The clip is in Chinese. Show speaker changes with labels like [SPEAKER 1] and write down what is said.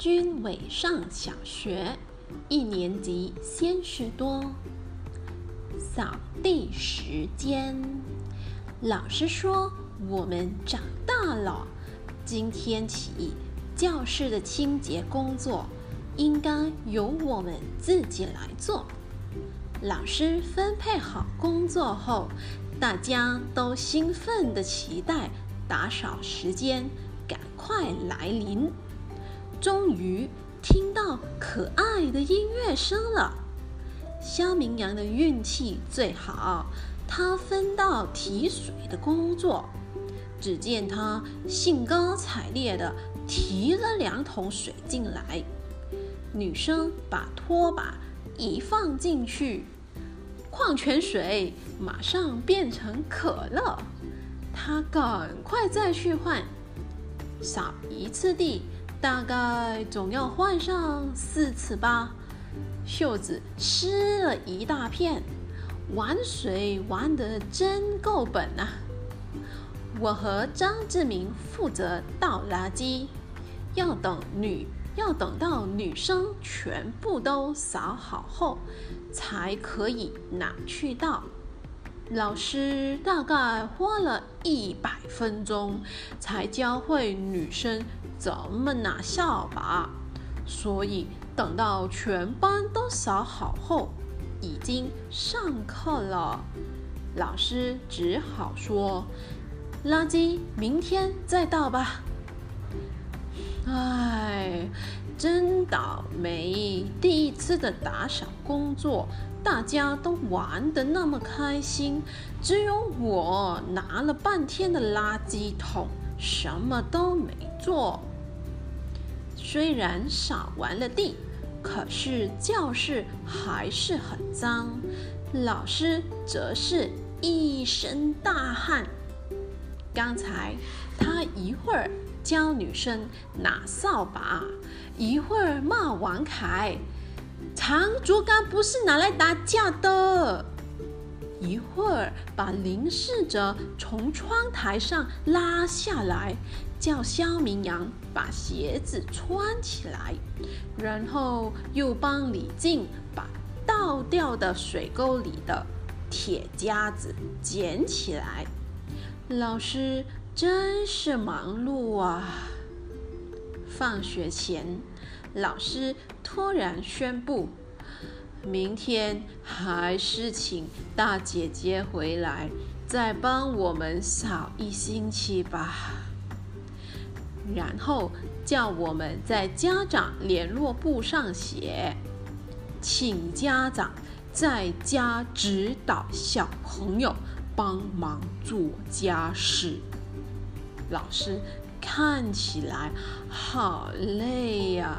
[SPEAKER 1] 君伟上小学一年级，先是多。扫地时间，老师说我们长大了，今天起教室的清洁工作应该由我们自己来做。老师分配好工作后，大家都兴奋地期待打扫时间赶快来临。终于听到可爱的音乐声了。肖明阳的运气最好，他分到提水的工作。只见他兴高采烈地提了两桶水进来。女生把拖把一放进去，矿泉水马上变成可乐。他赶快再去换，扫一次地。大概总要换上四次吧，袖子湿了一大片，玩水玩得真够本啊！我和张志明负责倒垃圾，要等女要等到女生全部都扫好后，才可以拿去倒。老师大概花了一百分钟才教会女生怎么拿扫把，所以等到全班都扫好后，已经上课了。老师只好说：“垃圾明天再倒吧。”唉。真倒霉！第一次的打扫工作，大家都玩得那么开心，只有我拿了半天的垃圾桶，什么都没做。虽然扫完了地，可是教室还是很脏，老师则是一身大汗。刚才他一会儿。教女生拿扫把，一会儿骂王凯，长竹竿不是拿来打架的；一会儿把林侍者从窗台上拉下来，叫肖明阳把鞋子穿起来，然后又帮李静把倒掉的水沟里的铁夹子捡起来。老师。真是忙碌啊！放学前，老师突然宣布，明天还是请大姐姐回来，再帮我们扫一星期吧。然后叫我们在家长联络簿上写，请家长在家指导小朋友帮忙做家事。老师看起来好累呀。